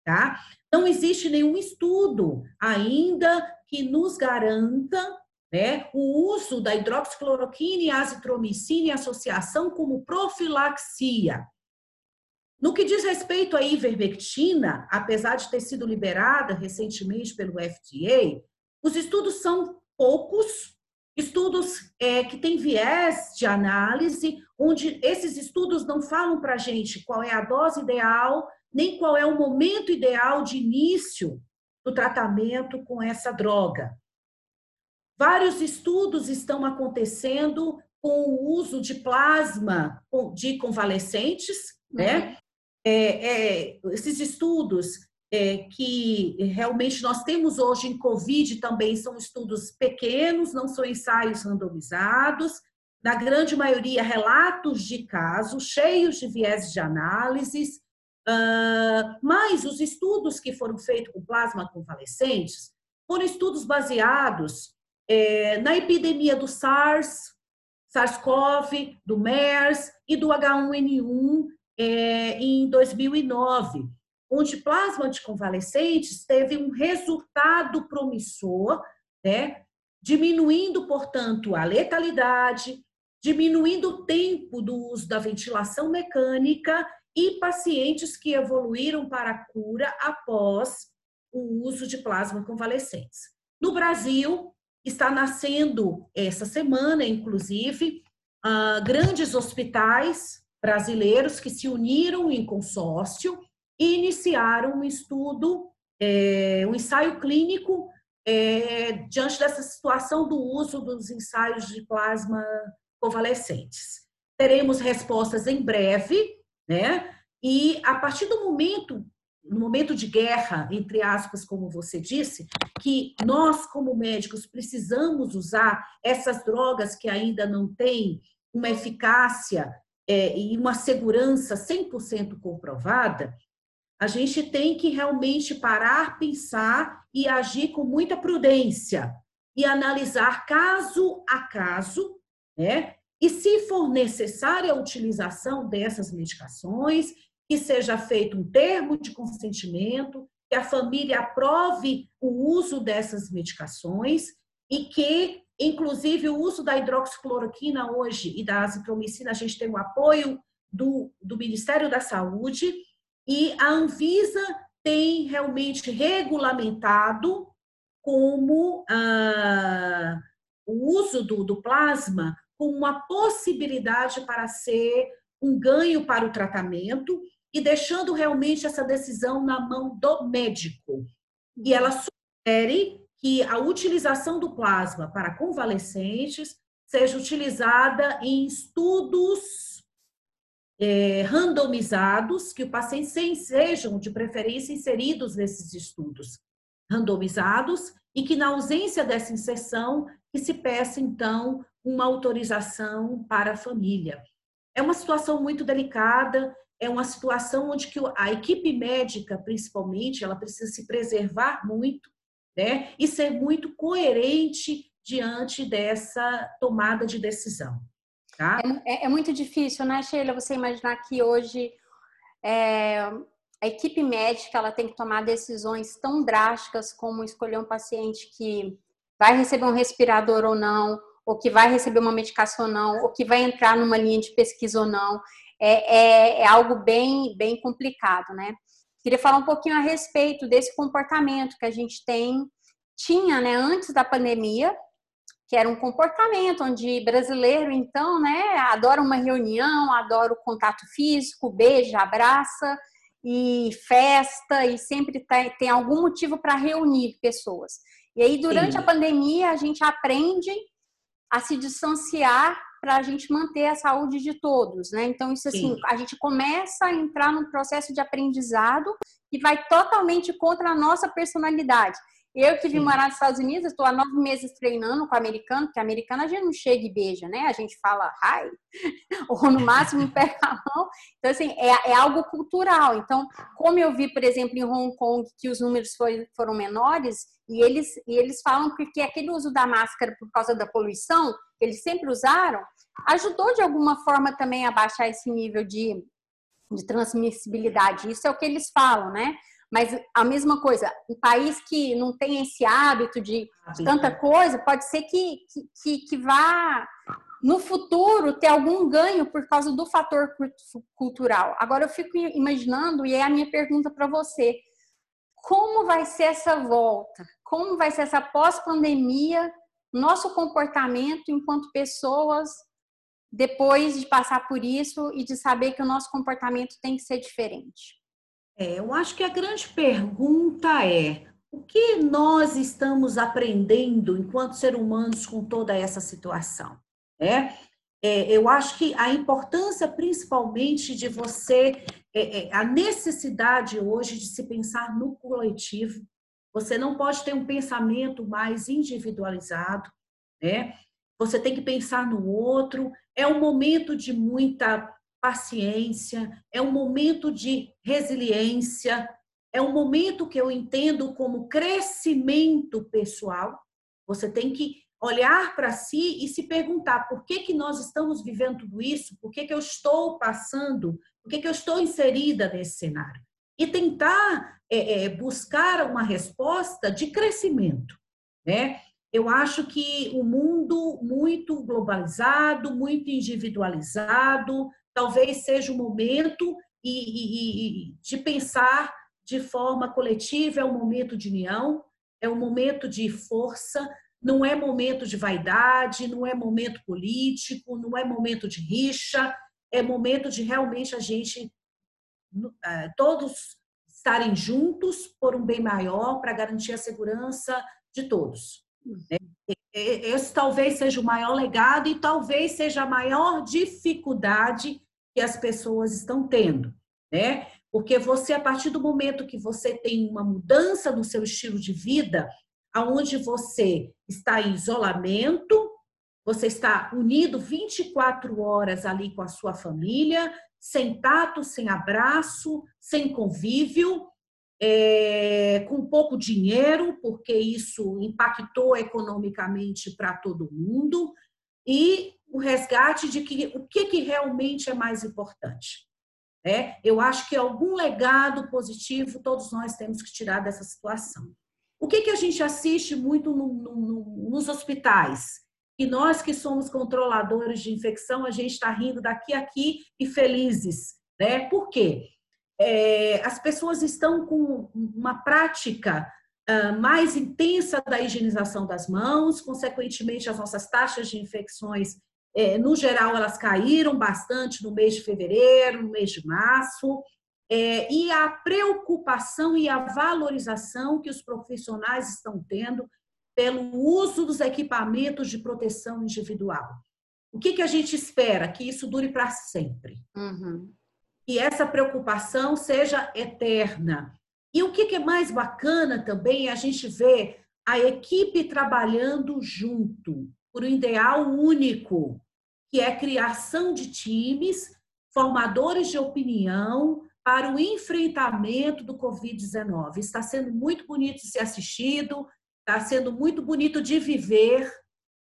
[SPEAKER 3] tá? Não existe nenhum estudo ainda que nos garanta né, o uso da hidroxicloroquina e azitromicina em associação como profilaxia. No que diz respeito à ivermectina, apesar de ter sido liberada recentemente pelo FDA, os estudos são poucos, estudos é, que têm viés de análise, onde esses estudos não falam para a gente qual é a dose ideal, nem qual é o momento ideal de início do tratamento com essa droga. Vários estudos estão acontecendo com o uso de plasma de convalescentes, né? uhum. É, é, esses estudos é, que realmente nós temos hoje em Covid também são estudos pequenos, não são ensaios randomizados, na grande maioria relatos de casos cheios de viés de análises, uh, mas os estudos que foram feitos com plasma convalescentes foram estudos baseados é, na epidemia do SARS, SARS-CoV, do MERS e do H1N1 é, em 2009, onde plasma de convalescentes teve um resultado promissor, né, diminuindo, portanto, a letalidade, diminuindo o tempo do uso da ventilação mecânica e pacientes que evoluíram para a cura após o uso de plasma convalescentes. No Brasil, está nascendo essa semana, inclusive, uh, grandes hospitais brasileiros que se uniram em consórcio e iniciaram um estudo, é, um ensaio clínico é, diante dessa situação do uso dos ensaios de plasma convalescentes. Teremos respostas em breve, né? E a partir do momento no momento de guerra, entre aspas, como você disse, que nós, como médicos, precisamos usar essas drogas que ainda não têm uma eficácia é, e uma segurança 100% comprovada, a gente tem que realmente parar, pensar e agir com muita prudência e analisar caso a caso, né? E se for necessária a utilização dessas medicações, que seja feito um termo de consentimento, que a família aprove o uso dessas medicações e que, inclusive, o uso da hidroxicloroquina hoje e da azitromicina, a gente tem o apoio do, do Ministério da Saúde e a Anvisa tem realmente regulamentado como ah, o uso do, do plasma como uma possibilidade para ser um ganho para o tratamento e deixando realmente essa decisão na mão do médico. E ela sugere que a utilização do plasma para convalescentes seja utilizada em estudos é, randomizados, que o paciente sejam, de preferência, inseridos nesses estudos randomizados e que, na ausência dessa inserção, que se peça, então, uma autorização para a família. É uma situação muito delicada, é uma situação onde que a equipe médica, principalmente, ela precisa se preservar muito, né? E ser muito coerente diante dessa tomada de decisão. Tá?
[SPEAKER 2] É, é, é muito difícil, né, Sheila, você imaginar que hoje é, a equipe médica ela tem que tomar decisões tão drásticas como escolher um paciente que vai receber um respirador ou não, ou que vai receber uma medicação ou não, ou que vai entrar numa linha de pesquisa ou não é, é, é algo bem, bem complicado, né? Queria falar um pouquinho a respeito desse comportamento que a gente tem, tinha, né, antes da pandemia, que era um comportamento onde brasileiro, então, né, adora uma reunião, adora o contato físico, beija, abraça e festa e sempre tem, tem algum motivo para reunir pessoas. E aí, durante Sim. a pandemia, a gente aprende a se distanciar para a gente manter a saúde de todos, né? Então, isso assim, Sim. a gente começa a entrar num processo de aprendizado que vai totalmente contra a nossa personalidade. Eu que vim morar nos Estados Unidos, estou há nove meses treinando com o americano, porque americano a gente não chega e beija, né? A gente fala hi, *laughs* ou no máximo *laughs* pega a mão. Então, assim, é, é, algo cultural. Então, como eu vi, por exemplo, em Hong Kong, que os números foi, foram menores, e eles, e eles falam que, que aquele uso da máscara por causa da poluição, que eles sempre usaram, ajudou de alguma forma também a baixar esse nível de, de transmissibilidade. Isso é o que eles falam, né? Mas a mesma coisa, um país que não tem esse hábito de tanta coisa, pode ser que, que, que vá no futuro ter algum ganho por causa do fator cultural. Agora eu fico imaginando, e é a minha pergunta para você: como vai ser essa volta? Como vai ser essa pós-pandemia? Nosso comportamento enquanto pessoas depois de passar por isso e de saber que o nosso comportamento tem que ser diferente?
[SPEAKER 3] É, eu acho que a grande pergunta é: o que nós estamos aprendendo enquanto seres humanos com toda essa situação? É, é, eu acho que a importância, principalmente, de você, é, é, a necessidade hoje de se pensar no coletivo. Você não pode ter um pensamento mais individualizado, né? Você tem que pensar no outro. É um momento de muita paciência, é um momento de resiliência, é um momento que eu entendo como crescimento pessoal. Você tem que olhar para si e se perguntar por que, que nós estamos vivendo tudo isso, por que, que eu estou passando, por que, que eu estou inserida nesse cenário. E tentar é, é, buscar uma resposta de crescimento. Né? Eu acho que o um mundo muito globalizado, muito individualizado, talvez seja o momento e, e, e de pensar de forma coletiva, é um momento de união, é um momento de força, não é momento de vaidade, não é momento político, não é momento de rixa, é momento de realmente a gente, é, todos estarem juntos por um bem maior para garantir a segurança de todos. Né? Esse talvez seja o maior legado e talvez seja a maior dificuldade que as pessoas estão tendo, né? Porque você, a partir do momento que você tem uma mudança no seu estilo de vida, aonde você está em isolamento, você está unido 24 horas ali com a sua família, sem tato, sem abraço, sem convívio, é, com pouco dinheiro, porque isso impactou economicamente para todo mundo, e o resgate de que o que, que realmente é mais importante. É, eu acho que algum legado positivo todos nós temos que tirar dessa situação. O que, que a gente assiste muito no, no, nos hospitais? E nós que somos controladores de infecção, a gente está rindo daqui a aqui e felizes. Né? Por quê? É, as pessoas estão com uma prática uh, mais intensa da higienização das mãos, consequentemente, as nossas taxas de infecções é, no geral, elas caíram bastante no mês de fevereiro, no mês de março, é, e a preocupação e a valorização que os profissionais estão tendo pelo uso dos equipamentos de proteção individual. O que, que a gente espera? Que isso dure para sempre. Uhum. E essa preocupação seja eterna. E o que, é mais bacana também é a gente ver a equipe trabalhando junto por um ideal único, que é criação de times formadores de opinião para o enfrentamento do Covid-19. Está sendo muito bonito de ser assistido, está sendo muito bonito de viver,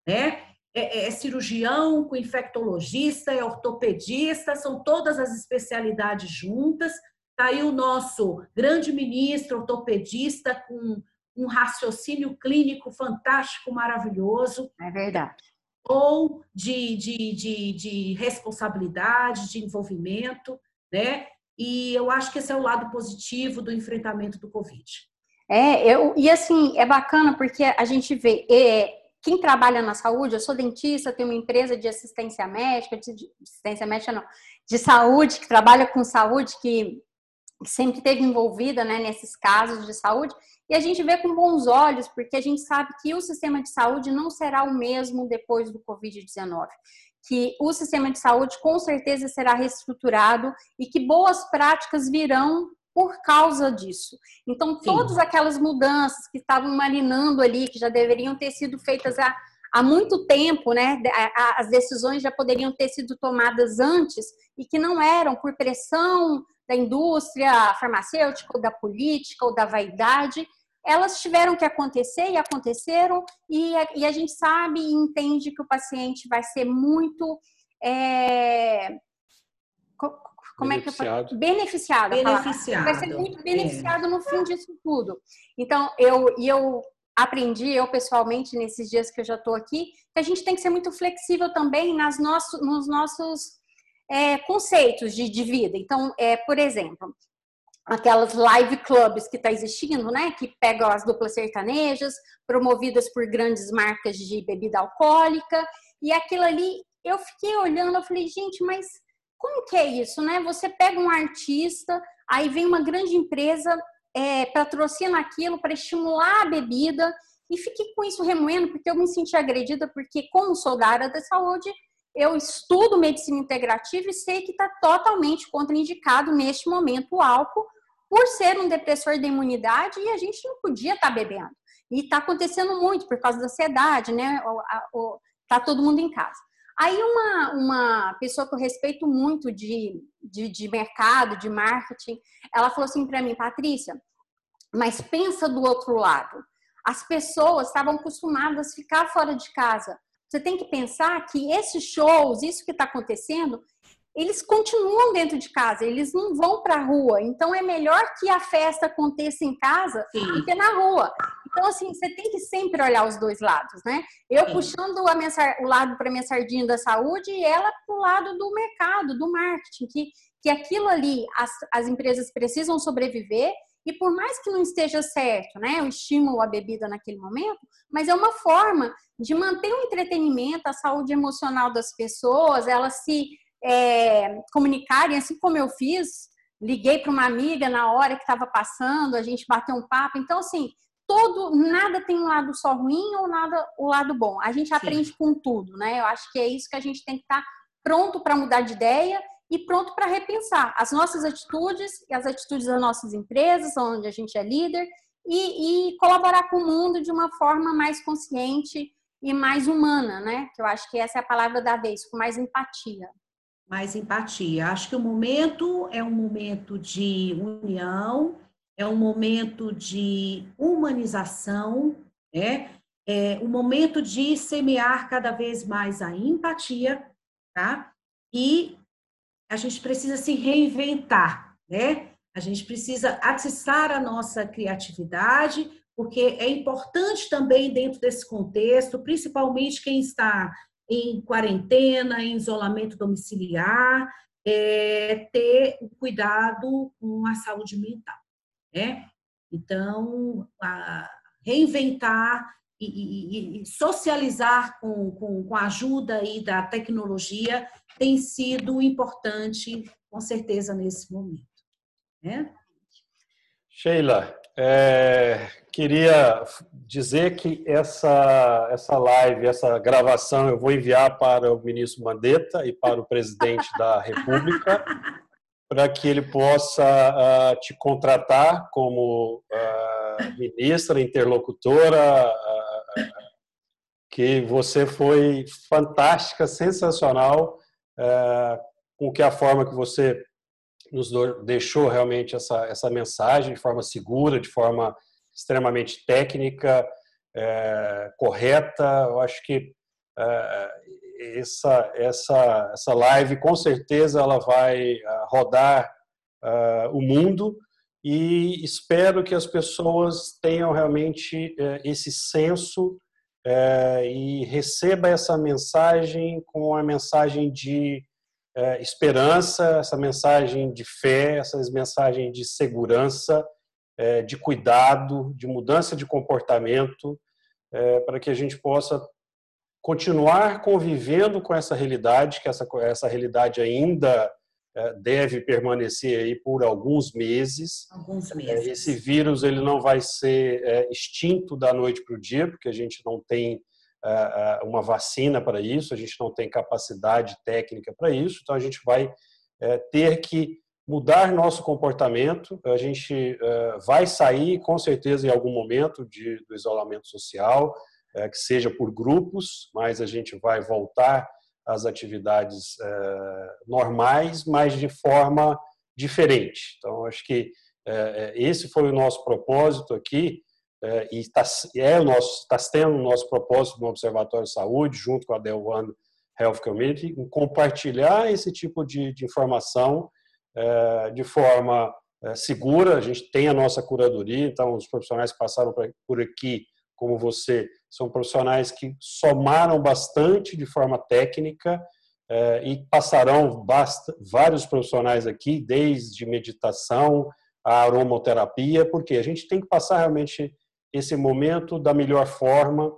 [SPEAKER 3] né? É, é, é cirurgião com infectologista, é ortopedista, são todas as especialidades juntas. Está aí o nosso grande ministro ortopedista com um raciocínio clínico fantástico, maravilhoso.
[SPEAKER 2] É verdade.
[SPEAKER 3] Ou de, de, de, de responsabilidade, de envolvimento, né? E eu acho que esse é o lado positivo do enfrentamento do Covid.
[SPEAKER 2] É, eu, e assim, é bacana porque a gente vê, é, quem trabalha na saúde, eu sou dentista, tenho uma empresa de assistência médica, de assistência médica não, de saúde, que trabalha com saúde, que sempre esteve envolvida né, nesses casos de saúde, e a gente vê com bons olhos, porque a gente sabe que o sistema de saúde não será o mesmo depois do Covid-19. Que o sistema de saúde com certeza será reestruturado e que boas práticas virão por causa disso. Então, Sim. todas aquelas mudanças que estavam marinando ali, que já deveriam ter sido feitas há, há muito tempo, né? As decisões já poderiam ter sido tomadas antes e que não eram por pressão da indústria farmacêutica, ou da política, ou da vaidade, elas tiveram que acontecer e aconteceram, e a, e a gente sabe e entende que o paciente vai ser muito. É, como é que eu beneficiado, beneficiado. vai ser muito beneficiado é. no fim disso tudo. Então eu e eu aprendi eu pessoalmente nesses dias que eu já estou aqui que a gente tem que ser muito flexível também nas nossos, nos nossos é, conceitos de, de vida. Então, é, por exemplo, aquelas live clubs que está existindo, né? Que pegam as duplas sertanejas, promovidas por grandes marcas de bebida alcoólica, e aquilo ali, eu fiquei olhando, eu falei, gente, mas como que é isso, né? Você pega um artista, aí vem uma grande empresa, é, patrocina aquilo para estimular a bebida, e fiquei com isso remoendo, porque eu me senti agredida, porque como sou da área da saúde, eu estudo medicina integrativa e sei que está totalmente contraindicado neste momento o álcool, por ser um depressor da imunidade e a gente não podia estar tá bebendo. E está acontecendo muito por causa da ansiedade, né? Tá todo mundo em casa. Aí uma, uma pessoa que eu respeito muito de, de, de mercado, de marketing, ela falou assim para mim, Patrícia, mas pensa do outro lado. As pessoas estavam acostumadas a ficar fora de casa. Você tem que pensar que esses shows, isso que está acontecendo, eles continuam dentro de casa, eles não vão para a rua. Então é melhor que a festa aconteça em casa Sim. do que na rua. Então, assim, você tem que sempre olhar os dois lados, né? Eu Sim. puxando a minha, o lado para minha sardinha da saúde e ela para o lado do mercado, do marketing, que, que aquilo ali, as, as empresas precisam sobreviver e por mais que não esteja certo, né, o estímulo à bebida naquele momento, mas é uma forma de manter o entretenimento, a saúde emocional das pessoas, elas se é, comunicarem, assim como eu fiz, liguei para uma amiga na hora que estava passando, a gente bateu um papo. Então, assim, todo, nada tem um lado só ruim ou nada o lado bom. A gente aprende Sim. com tudo, né? Eu acho que é isso que a gente tem que estar tá pronto para mudar de ideia e pronto para repensar as nossas atitudes e as atitudes das nossas empresas, onde a gente é líder, e, e colaborar com o mundo de uma forma mais consciente e mais humana, né? Que eu acho que essa é a palavra da vez, com mais empatia
[SPEAKER 3] mais empatia. Acho que o momento é um momento de união, é um momento de humanização, né? É um momento de semear cada vez mais a empatia, tá? E a gente precisa se reinventar, né? A gente precisa acessar a nossa criatividade, porque é importante também dentro desse contexto, principalmente quem está em quarentena, em isolamento domiciliar, é, ter o cuidado com a saúde mental, né? Então, reinventar e, e, e socializar com, com, com, a ajuda aí da tecnologia tem sido importante, com certeza, nesse momento. Né?
[SPEAKER 1] Sheila, é, queria dizer que essa, essa live, essa gravação, eu vou enviar para o ministro Mandetta e para o presidente da *laughs* República, para que ele possa uh, te contratar como uh, ministra, interlocutora, uh, que você foi fantástica, sensacional, com que a forma que você nos deixou realmente essa, essa mensagem de forma segura, de forma extremamente técnica, é, correta. Eu acho que é, essa, essa, essa live, com certeza, ela vai é, rodar é, o mundo e espero que as pessoas tenham realmente é, esse senso é, e receba essa mensagem com a mensagem de é, esperança, essa mensagem de fé, essas mensagens de segurança, é, de cuidado, de mudança de comportamento, é, para que a gente possa continuar convivendo com essa realidade, que essa, essa realidade ainda deve permanecer aí por alguns meses.
[SPEAKER 3] Alguns meses.
[SPEAKER 1] Esse vírus ele não vai ser é, extinto da noite para o dia, porque a gente não tem é, uma vacina para isso, a gente não tem capacidade técnica para isso, então a gente vai ter que mudar nosso comportamento. A gente vai sair, com certeza, em algum momento de, do isolamento social, que seja por grupos, mas a gente vai voltar as atividades é, normais, mas de forma diferente. Então, acho que é, esse foi o nosso propósito aqui e está é o nosso está sendo o nosso propósito no Observatório de Saúde, junto com a Del One Health Community, em compartilhar esse tipo de, de informação de forma segura. A gente tem a nossa curadoria, então os profissionais que passaram por aqui como você, são profissionais que somaram bastante de forma técnica eh, e passarão basta, vários profissionais aqui, desde meditação a aromoterapia, porque a gente tem que passar realmente esse momento da melhor forma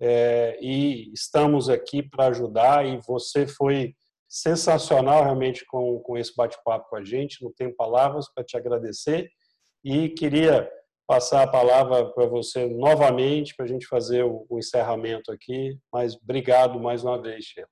[SPEAKER 1] eh, e estamos aqui para ajudar e você foi sensacional realmente com, com esse bate-papo com a gente, não tenho palavras para te agradecer e queria passar a palavra para você novamente, para a gente fazer o, encerramento aqui. Mas obrigado mais uma vez, Sheila.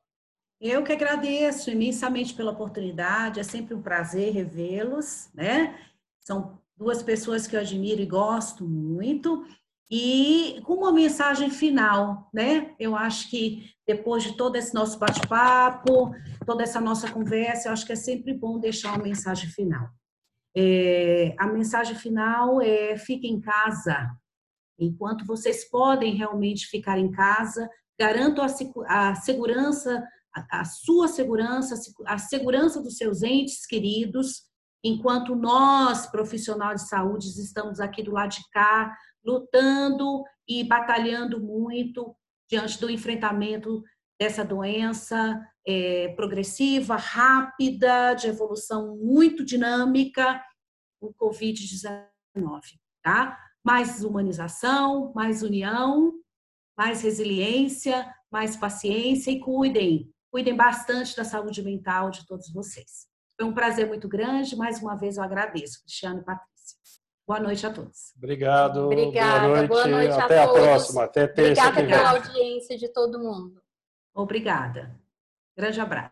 [SPEAKER 3] Eu que agradeço imensamente pela oportunidade, é sempre um prazer revê-los, né? São duas pessoas que eu admiro e gosto muito. E com uma mensagem final, né? Eu acho que depois de todo esse nosso bate-papo, toda essa nossa conversa, eu acho que é sempre bom deixar uma mensagem final. É, a mensagem final é: fiquem em casa. Enquanto vocês podem realmente ficar em casa, garanto a, a segurança, a, a sua segurança, a segurança dos seus entes queridos, enquanto nós, profissionais de saúde, estamos aqui do lado de cá, lutando e batalhando muito diante do enfrentamento dessa doença é, progressiva, rápida, de evolução muito dinâmica, o Covid-19, tá? Mais humanização, mais união, mais resiliência, mais paciência e cuidem, cuidem bastante da saúde mental de todos vocês. Foi um prazer muito grande, mais uma vez eu agradeço, Cristiano e Patrícia. Boa noite a todos.
[SPEAKER 1] Obrigado.
[SPEAKER 2] Obrigada.
[SPEAKER 1] Boa noite.
[SPEAKER 2] Boa noite
[SPEAKER 1] Até
[SPEAKER 2] a,
[SPEAKER 1] a próxima. Até terça
[SPEAKER 2] Obrigada pela audiência de todo mundo.
[SPEAKER 3] Obrigada. Grande abraço.